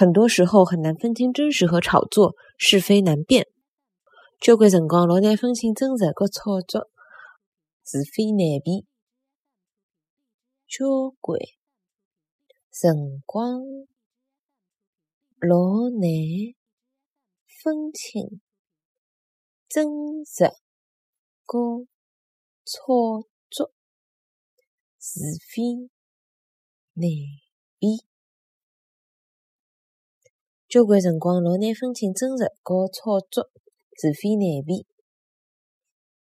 很多时候很难分清真实和炒作，是非难辨。交关辰光老难分清真实和炒作，是非难辨。交关辰光老难分清真实和炒作，是非难辨。交关辰光老难分清真实和炒作，是非难辨。